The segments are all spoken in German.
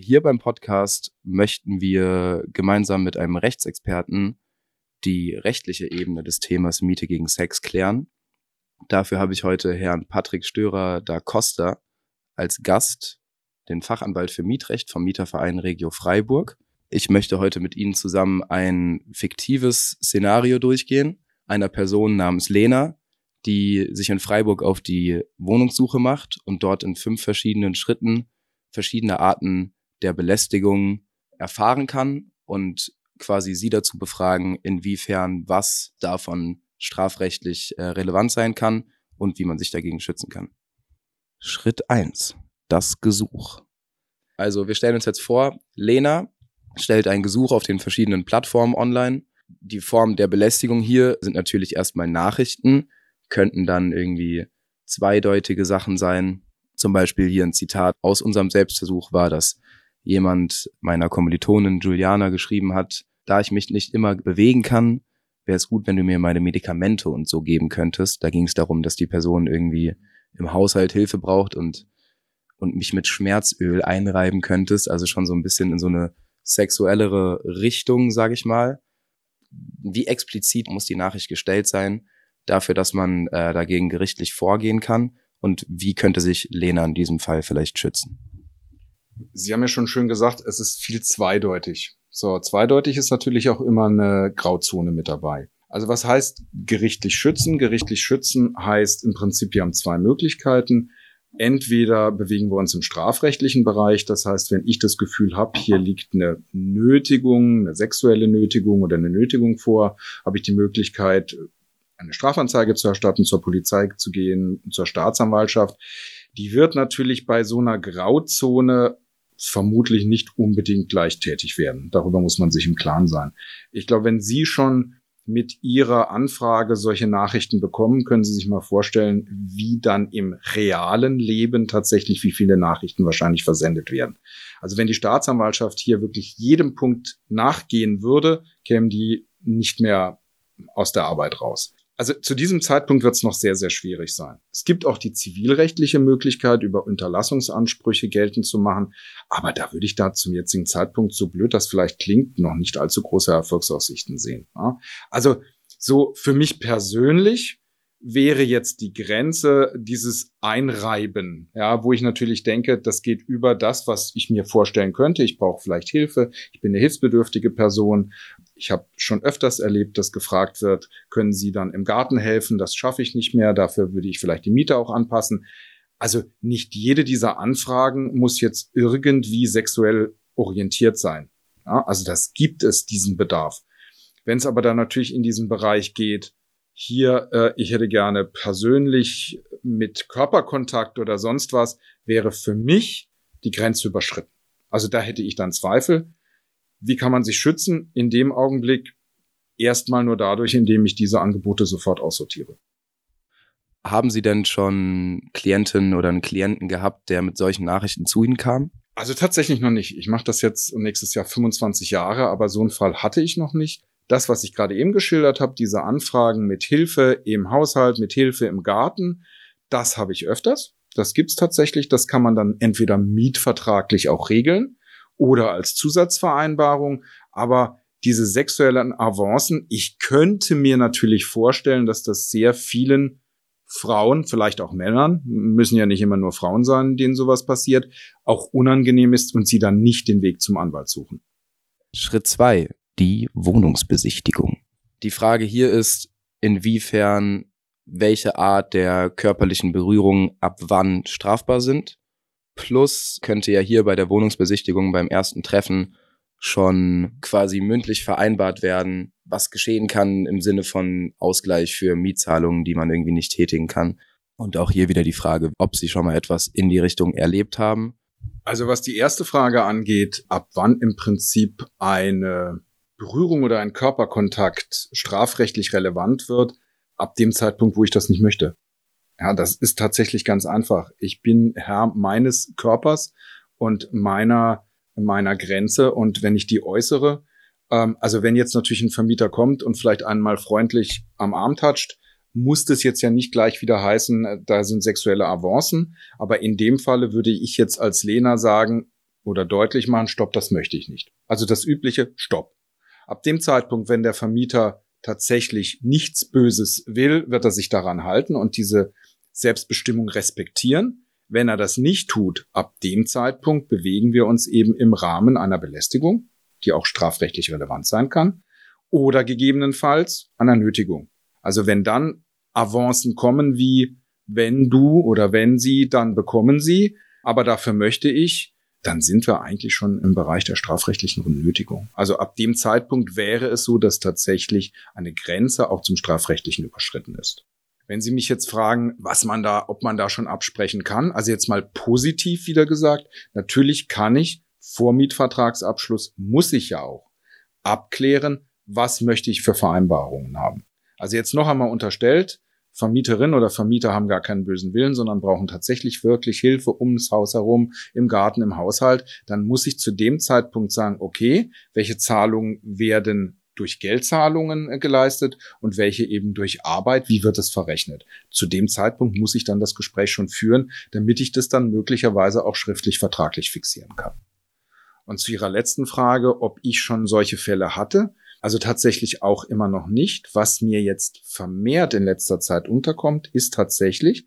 Hier beim Podcast möchten wir gemeinsam mit einem Rechtsexperten die rechtliche Ebene des Themas Miete gegen Sex klären. Dafür habe ich heute Herrn Patrick Störer da Costa als Gast, den Fachanwalt für Mietrecht vom Mieterverein Regio Freiburg. Ich möchte heute mit Ihnen zusammen ein fiktives Szenario durchgehen, einer Person namens Lena, die sich in Freiburg auf die Wohnungssuche macht und dort in fünf verschiedenen Schritten verschiedene Arten der Belästigung erfahren kann und quasi sie dazu befragen, inwiefern was davon strafrechtlich äh, relevant sein kann und wie man sich dagegen schützen kann. Schritt eins: Das Gesuch. Also wir stellen uns jetzt vor, Lena stellt ein Gesuch auf den verschiedenen Plattformen online. Die Form der Belästigung hier sind natürlich erstmal Nachrichten, könnten dann irgendwie zweideutige Sachen sein. Zum Beispiel hier ein Zitat aus unserem Selbstversuch war, dass jemand meiner Kommilitonin Juliana geschrieben hat, da ich mich nicht immer bewegen kann, wäre es gut, wenn du mir meine Medikamente und so geben könntest. Da ging es darum, dass die Person irgendwie im Haushalt Hilfe braucht und, und mich mit Schmerzöl einreiben könntest. Also schon so ein bisschen in so eine sexuellere Richtung, sage ich mal. Wie explizit muss die Nachricht gestellt sein, dafür, dass man äh, dagegen gerichtlich vorgehen kann? Und wie könnte sich Lena in diesem Fall vielleicht schützen? Sie haben ja schon schön gesagt, es ist viel zweideutig. So, zweideutig ist natürlich auch immer eine Grauzone mit dabei. Also was heißt gerichtlich schützen? Gerichtlich schützen heißt im Prinzip, wir haben zwei Möglichkeiten. Entweder bewegen wir uns im strafrechtlichen Bereich, das heißt, wenn ich das Gefühl habe, hier liegt eine Nötigung, eine sexuelle Nötigung oder eine Nötigung vor, habe ich die Möglichkeit, eine Strafanzeige zu erstatten, zur Polizei zu gehen, zur Staatsanwaltschaft. Die wird natürlich bei so einer Grauzone vermutlich nicht unbedingt gleich tätig werden. Darüber muss man sich im Klaren sein. Ich glaube, wenn Sie schon mit Ihrer Anfrage solche Nachrichten bekommen, können Sie sich mal vorstellen, wie dann im realen Leben tatsächlich wie viele Nachrichten wahrscheinlich versendet werden. Also wenn die Staatsanwaltschaft hier wirklich jedem Punkt nachgehen würde, kämen die nicht mehr aus der Arbeit raus. Also zu diesem Zeitpunkt wird es noch sehr, sehr schwierig sein. Es gibt auch die zivilrechtliche Möglichkeit, über Unterlassungsansprüche geltend zu machen. Aber da würde ich da zum jetzigen Zeitpunkt, so blöd das vielleicht klingt, noch nicht allzu große Erfolgsaussichten sehen. Also so für mich persönlich wäre jetzt die Grenze dieses Einreiben, ja, wo ich natürlich denke, das geht über das, was ich mir vorstellen könnte. Ich brauche vielleicht Hilfe, ich bin eine hilfsbedürftige Person. Ich habe schon öfters erlebt, dass gefragt wird, können Sie dann im Garten helfen? Das schaffe ich nicht mehr, dafür würde ich vielleicht die Miete auch anpassen. Also nicht jede dieser Anfragen muss jetzt irgendwie sexuell orientiert sein. Ja, also das gibt es, diesen Bedarf. Wenn es aber dann natürlich in diesen Bereich geht, hier, äh, ich hätte gerne persönlich mit Körperkontakt oder sonst was, wäre für mich die Grenze überschritten. Also da hätte ich dann Zweifel. Wie kann man sich schützen? In dem Augenblick erstmal nur dadurch, indem ich diese Angebote sofort aussortiere. Haben Sie denn schon Klientinnen oder einen Klienten gehabt, der mit solchen Nachrichten zu Ihnen kam? Also tatsächlich noch nicht. Ich mache das jetzt nächstes Jahr 25 Jahre, aber so einen Fall hatte ich noch nicht das, was ich gerade eben geschildert habe, diese Anfragen mit Hilfe im Haushalt, mit Hilfe im Garten, das habe ich öfters. Das gibt's tatsächlich. Das kann man dann entweder mietvertraglich auch regeln oder als Zusatzvereinbarung. Aber diese sexuellen Avancen, ich könnte mir natürlich vorstellen, dass das sehr vielen Frauen, vielleicht auch Männern, müssen ja nicht immer nur Frauen sein, denen sowas passiert, auch unangenehm ist und sie dann nicht den Weg zum Anwalt suchen. Schritt zwei die Wohnungsbesichtigung. Die Frage hier ist, inwiefern welche Art der körperlichen Berührung ab wann strafbar sind. Plus könnte ja hier bei der Wohnungsbesichtigung beim ersten Treffen schon quasi mündlich vereinbart werden, was geschehen kann im Sinne von Ausgleich für Mietzahlungen, die man irgendwie nicht tätigen kann. Und auch hier wieder die Frage, ob Sie schon mal etwas in die Richtung erlebt haben. Also was die erste Frage angeht, ab wann im Prinzip eine Berührung oder ein Körperkontakt strafrechtlich relevant wird, ab dem Zeitpunkt, wo ich das nicht möchte. Ja, das ist tatsächlich ganz einfach. Ich bin Herr meines Körpers und meiner, meiner Grenze und wenn ich die äußere, ähm, also wenn jetzt natürlich ein Vermieter kommt und vielleicht einmal freundlich am Arm toucht, muss das jetzt ja nicht gleich wieder heißen, äh, da sind sexuelle Avancen. Aber in dem Falle würde ich jetzt als Lena sagen, oder deutlich machen, stopp, das möchte ich nicht. Also das übliche Stopp. Ab dem Zeitpunkt, wenn der Vermieter tatsächlich nichts Böses will, wird er sich daran halten und diese Selbstbestimmung respektieren. Wenn er das nicht tut, ab dem Zeitpunkt bewegen wir uns eben im Rahmen einer Belästigung, die auch strafrechtlich relevant sein kann, oder gegebenenfalls einer Nötigung. Also wenn dann Avancen kommen wie wenn du oder wenn sie, dann bekommen sie, aber dafür möchte ich, dann sind wir eigentlich schon im Bereich der strafrechtlichen Nötigung. Also ab dem Zeitpunkt wäre es so, dass tatsächlich eine Grenze auch zum strafrechtlichen überschritten ist. Wenn Sie mich jetzt fragen, was man da, ob man da schon absprechen kann, also jetzt mal positiv wieder gesagt, natürlich kann ich vor Mietvertragsabschluss, muss ich ja auch abklären, was möchte ich für Vereinbarungen haben. Also jetzt noch einmal unterstellt, Vermieterin oder Vermieter haben gar keinen bösen Willen, sondern brauchen tatsächlich wirklich Hilfe ums Haus herum, im Garten, im Haushalt, dann muss ich zu dem Zeitpunkt sagen, okay, welche Zahlungen werden durch Geldzahlungen äh, geleistet und welche eben durch Arbeit, wie wird es verrechnet. Zu dem Zeitpunkt muss ich dann das Gespräch schon führen, damit ich das dann möglicherweise auch schriftlich vertraglich fixieren kann. Und zu Ihrer letzten Frage, ob ich schon solche Fälle hatte, also tatsächlich auch immer noch nicht. Was mir jetzt vermehrt in letzter Zeit unterkommt, ist tatsächlich,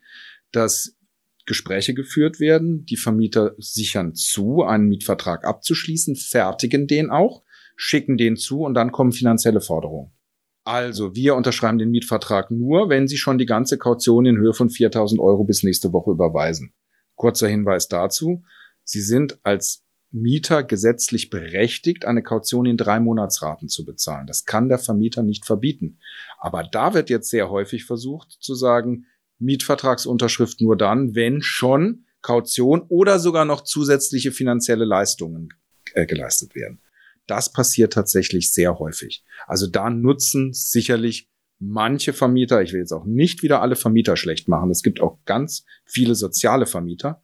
dass Gespräche geführt werden. Die Vermieter sichern zu, einen Mietvertrag abzuschließen, fertigen den auch schicken den zu und dann kommen finanzielle Forderungen. Also, wir unterschreiben den Mietvertrag nur, wenn Sie schon die ganze Kaution in Höhe von 4000 Euro bis nächste Woche überweisen. Kurzer Hinweis dazu. Sie sind als Mieter gesetzlich berechtigt, eine Kaution in drei Monatsraten zu bezahlen. Das kann der Vermieter nicht verbieten. Aber da wird jetzt sehr häufig versucht zu sagen, Mietvertragsunterschrift nur dann, wenn schon Kaution oder sogar noch zusätzliche finanzielle Leistungen äh, geleistet werden. Das passiert tatsächlich sehr häufig. Also da nutzen sicherlich manche Vermieter, ich will jetzt auch nicht wieder alle Vermieter schlecht machen, es gibt auch ganz viele soziale Vermieter,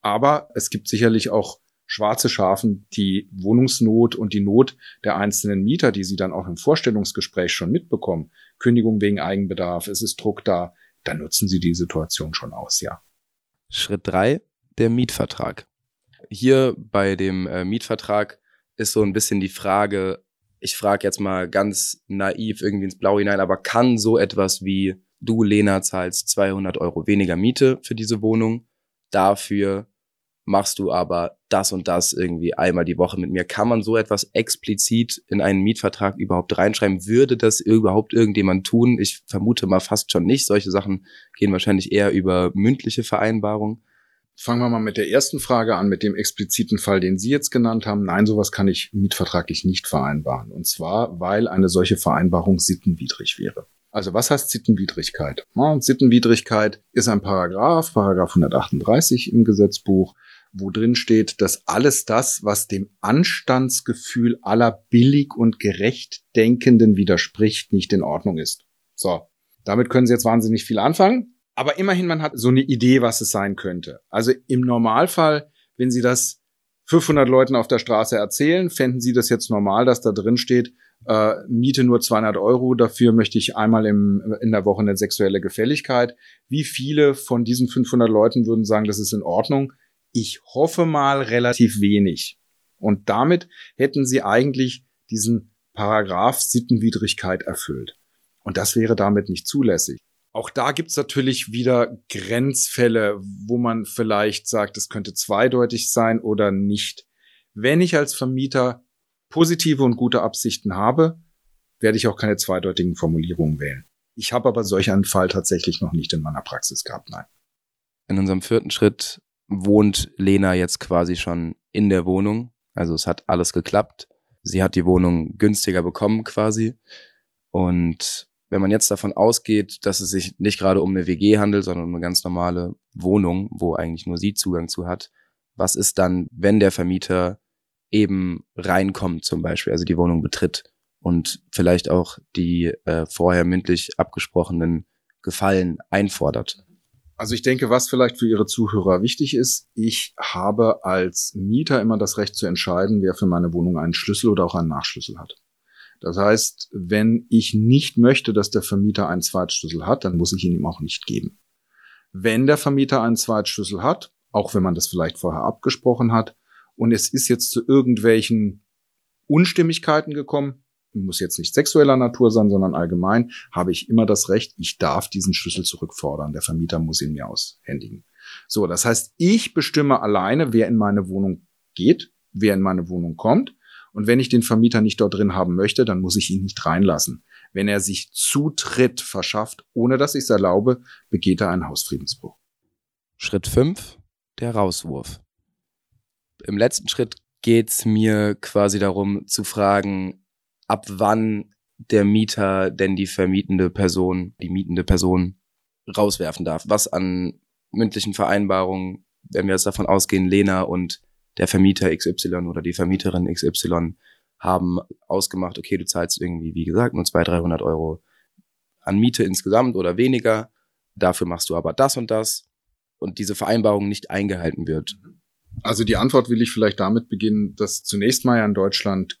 aber es gibt sicherlich auch schwarze Schafen, die Wohnungsnot und die Not der einzelnen Mieter, die sie dann auch im Vorstellungsgespräch schon mitbekommen, Kündigung wegen Eigenbedarf, es ist Druck da, dann nutzen sie die Situation schon aus, ja. Schritt drei, der Mietvertrag. Hier bei dem äh, Mietvertrag ist so ein bisschen die Frage, ich frage jetzt mal ganz naiv irgendwie ins Blau hinein, aber kann so etwas wie du, Lena, zahlst 200 Euro weniger Miete für diese Wohnung, dafür machst du aber das und das irgendwie einmal die Woche mit mir. Kann man so etwas explizit in einen Mietvertrag überhaupt reinschreiben? Würde das überhaupt irgendjemand tun? Ich vermute mal fast schon nicht. Solche Sachen gehen wahrscheinlich eher über mündliche Vereinbarungen. Fangen wir mal mit der ersten Frage an, mit dem expliziten Fall, den Sie jetzt genannt haben. Nein, sowas kann ich mietvertraglich nicht vereinbaren. Und zwar, weil eine solche Vereinbarung sittenwidrig wäre. Also was heißt Sittenwidrigkeit? Ja, Sittenwidrigkeit ist ein Paragraph, Paragraph 138 im Gesetzbuch, wo drin steht, dass alles das, was dem Anstandsgefühl aller billig und gerecht Denkenden widerspricht, nicht in Ordnung ist. So, damit können Sie jetzt wahnsinnig viel anfangen. Aber immerhin, man hat so eine Idee, was es sein könnte. Also im Normalfall, wenn Sie das 500 Leuten auf der Straße erzählen, fänden Sie das jetzt normal, dass da drin steht, äh, Miete nur 200 Euro, dafür möchte ich einmal im, in der Woche eine sexuelle Gefälligkeit. Wie viele von diesen 500 Leuten würden sagen, das ist in Ordnung? Ich hoffe mal relativ wenig. Und damit hätten Sie eigentlich diesen Paragraph Sittenwidrigkeit erfüllt. Und das wäre damit nicht zulässig. Auch da gibt's natürlich wieder Grenzfälle, wo man vielleicht sagt, es könnte zweideutig sein oder nicht. Wenn ich als Vermieter positive und gute Absichten habe, werde ich auch keine zweideutigen Formulierungen wählen. Ich habe aber solch einen Fall tatsächlich noch nicht in meiner Praxis gehabt, nein. In unserem vierten Schritt wohnt Lena jetzt quasi schon in der Wohnung. Also es hat alles geklappt. Sie hat die Wohnung günstiger bekommen quasi. Und wenn man jetzt davon ausgeht, dass es sich nicht gerade um eine WG handelt, sondern um eine ganz normale Wohnung, wo eigentlich nur sie Zugang zu hat, was ist dann, wenn der Vermieter eben reinkommt zum Beispiel, also die Wohnung betritt und vielleicht auch die äh, vorher mündlich abgesprochenen Gefallen einfordert? Also ich denke, was vielleicht für Ihre Zuhörer wichtig ist, ich habe als Mieter immer das Recht zu entscheiden, wer für meine Wohnung einen Schlüssel oder auch einen Nachschlüssel hat. Das heißt, wenn ich nicht möchte, dass der Vermieter einen Zweitschlüssel hat, dann muss ich ihn ihm auch nicht geben. Wenn der Vermieter einen Zweitschlüssel hat, auch wenn man das vielleicht vorher abgesprochen hat, und es ist jetzt zu irgendwelchen Unstimmigkeiten gekommen, muss jetzt nicht sexueller Natur sein, sondern allgemein, habe ich immer das Recht, ich darf diesen Schlüssel zurückfordern. Der Vermieter muss ihn mir aushändigen. So, das heißt, ich bestimme alleine, wer in meine Wohnung geht, wer in meine Wohnung kommt. Und wenn ich den Vermieter nicht dort drin haben möchte, dann muss ich ihn nicht reinlassen. Wenn er sich Zutritt verschafft, ohne dass ich es erlaube, begeht er einen Hausfriedensbruch. Schritt 5, der Rauswurf. Im letzten Schritt geht es mir quasi darum zu fragen, ab wann der Mieter denn die vermietende Person, die mietende Person rauswerfen darf. Was an mündlichen Vereinbarungen, wenn wir jetzt davon ausgehen, Lena und der Vermieter XY oder die Vermieterin XY haben ausgemacht, okay, du zahlst irgendwie, wie gesagt, nur 200, 300 Euro an Miete insgesamt oder weniger. Dafür machst du aber das und das und diese Vereinbarung nicht eingehalten wird. Also die Antwort will ich vielleicht damit beginnen, dass zunächst mal ja in Deutschland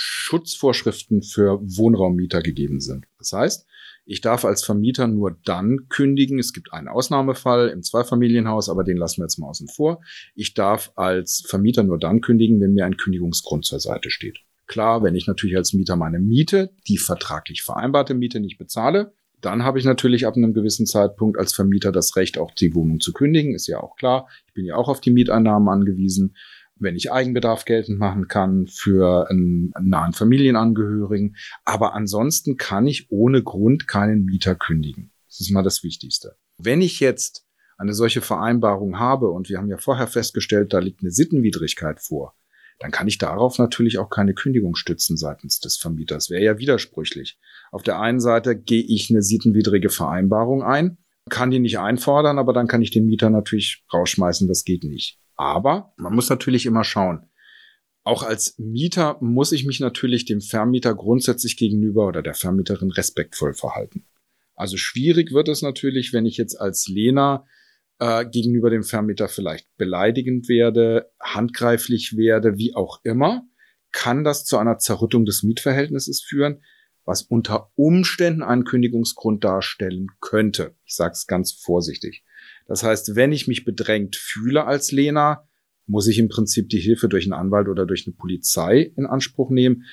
Kündigungsschutzvorschriften für Wohnraummieter gegeben sind. Das heißt, ich darf als Vermieter nur dann kündigen. Es gibt einen Ausnahmefall im Zweifamilienhaus, aber den lassen wir jetzt mal außen vor. Ich darf als Vermieter nur dann kündigen, wenn mir ein Kündigungsgrund zur Seite steht. Klar, wenn ich natürlich als Mieter meine Miete, die vertraglich vereinbarte Miete nicht bezahle, dann habe ich natürlich ab einem gewissen Zeitpunkt als Vermieter das Recht, auch die Wohnung zu kündigen. Ist ja auch klar. Ich bin ja auch auf die Mieteinnahmen angewiesen. Wenn ich Eigenbedarf geltend machen kann für einen nahen Familienangehörigen. Aber ansonsten kann ich ohne Grund keinen Mieter kündigen. Das ist mal das Wichtigste. Wenn ich jetzt eine solche Vereinbarung habe und wir haben ja vorher festgestellt, da liegt eine Sittenwidrigkeit vor, dann kann ich darauf natürlich auch keine Kündigung stützen seitens des Vermieters. Wäre ja widersprüchlich. Auf der einen Seite gehe ich eine sittenwidrige Vereinbarung ein, kann die nicht einfordern, aber dann kann ich den Mieter natürlich rausschmeißen, das geht nicht. Aber man muss natürlich immer schauen. Auch als Mieter muss ich mich natürlich dem Vermieter grundsätzlich gegenüber oder der Vermieterin respektvoll verhalten. Also schwierig wird es natürlich, wenn ich jetzt als Lena äh, gegenüber dem Vermieter vielleicht beleidigend werde, handgreiflich werde, wie auch immer, kann das zu einer Zerrüttung des Mietverhältnisses führen, was unter Umständen einen Kündigungsgrund darstellen könnte. Ich sage es ganz vorsichtig. Das heißt, wenn ich mich bedrängt fühle als Lena, muss ich im Prinzip die Hilfe durch einen Anwalt oder durch eine Polizei in Anspruch nehmen,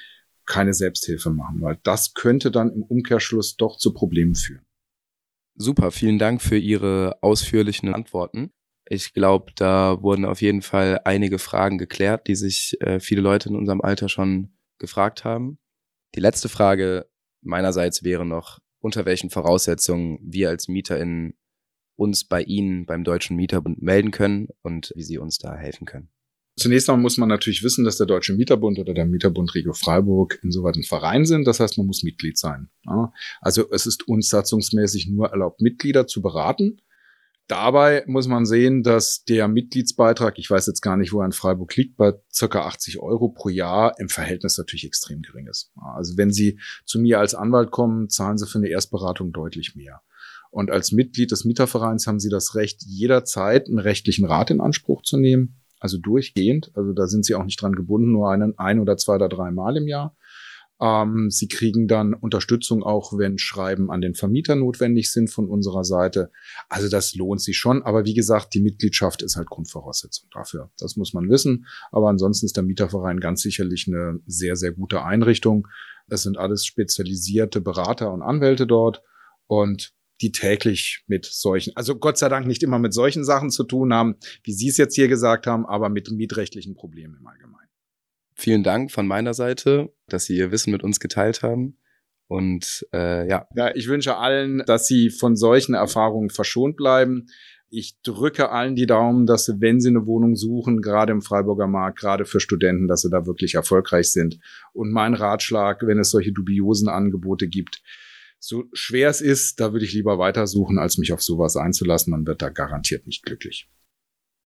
keine Selbsthilfe machen, weil das könnte dann im Umkehrschluss doch zu Problemen führen. Super, vielen Dank für Ihre ausführlichen Antworten. Ich glaube, da wurden auf jeden Fall einige Fragen geklärt, die sich äh, viele Leute in unserem Alter schon gefragt haben. Die letzte Frage meinerseits wäre noch, unter welchen Voraussetzungen wir als MieterInnen uns bei Ihnen beim Deutschen Mieterbund melden können und wie Sie uns da helfen können. Zunächst einmal muss man natürlich wissen, dass der Deutsche Mieterbund oder der Mieterbund Regio Freiburg insoweit ein Verein sind. Das heißt, man muss Mitglied sein. Also es ist uns satzungsmäßig nur erlaubt, Mitglieder zu beraten. Dabei muss man sehen, dass der Mitgliedsbeitrag, ich weiß jetzt gar nicht, wo er in Freiburg liegt, bei circa 80 Euro pro Jahr im Verhältnis natürlich extrem gering ist. Also wenn Sie zu mir als Anwalt kommen, zahlen Sie für eine Erstberatung deutlich mehr. Und als Mitglied des Mietervereins haben Sie das Recht, jederzeit einen rechtlichen Rat in Anspruch zu nehmen also durchgehend. Also da sind sie auch nicht dran gebunden, nur einen, ein oder zwei oder drei Mal im Jahr. Ähm, sie kriegen dann Unterstützung auch, wenn Schreiben an den Vermieter notwendig sind von unserer Seite. Also das lohnt sich schon. Aber wie gesagt, die Mitgliedschaft ist halt Grundvoraussetzung dafür. Das muss man wissen. Aber ansonsten ist der Mieterverein ganz sicherlich eine sehr, sehr gute Einrichtung. Es sind alles spezialisierte Berater und Anwälte dort. Und die täglich mit solchen, also Gott sei Dank nicht immer mit solchen Sachen zu tun haben, wie Sie es jetzt hier gesagt haben, aber mit mietrechtlichen Problemen im Allgemeinen. Vielen Dank von meiner Seite, dass Sie Ihr Wissen mit uns geteilt haben. Und äh, ja. Ja, ich wünsche allen, dass Sie von solchen Erfahrungen verschont bleiben. Ich drücke allen die Daumen, dass sie, wenn sie eine Wohnung suchen, gerade im Freiburger Markt, gerade für Studenten, dass sie da wirklich erfolgreich sind. Und mein Ratschlag, wenn es solche dubiosen Angebote gibt, so schwer es ist, da würde ich lieber weitersuchen, als mich auf sowas einzulassen. Man wird da garantiert nicht glücklich.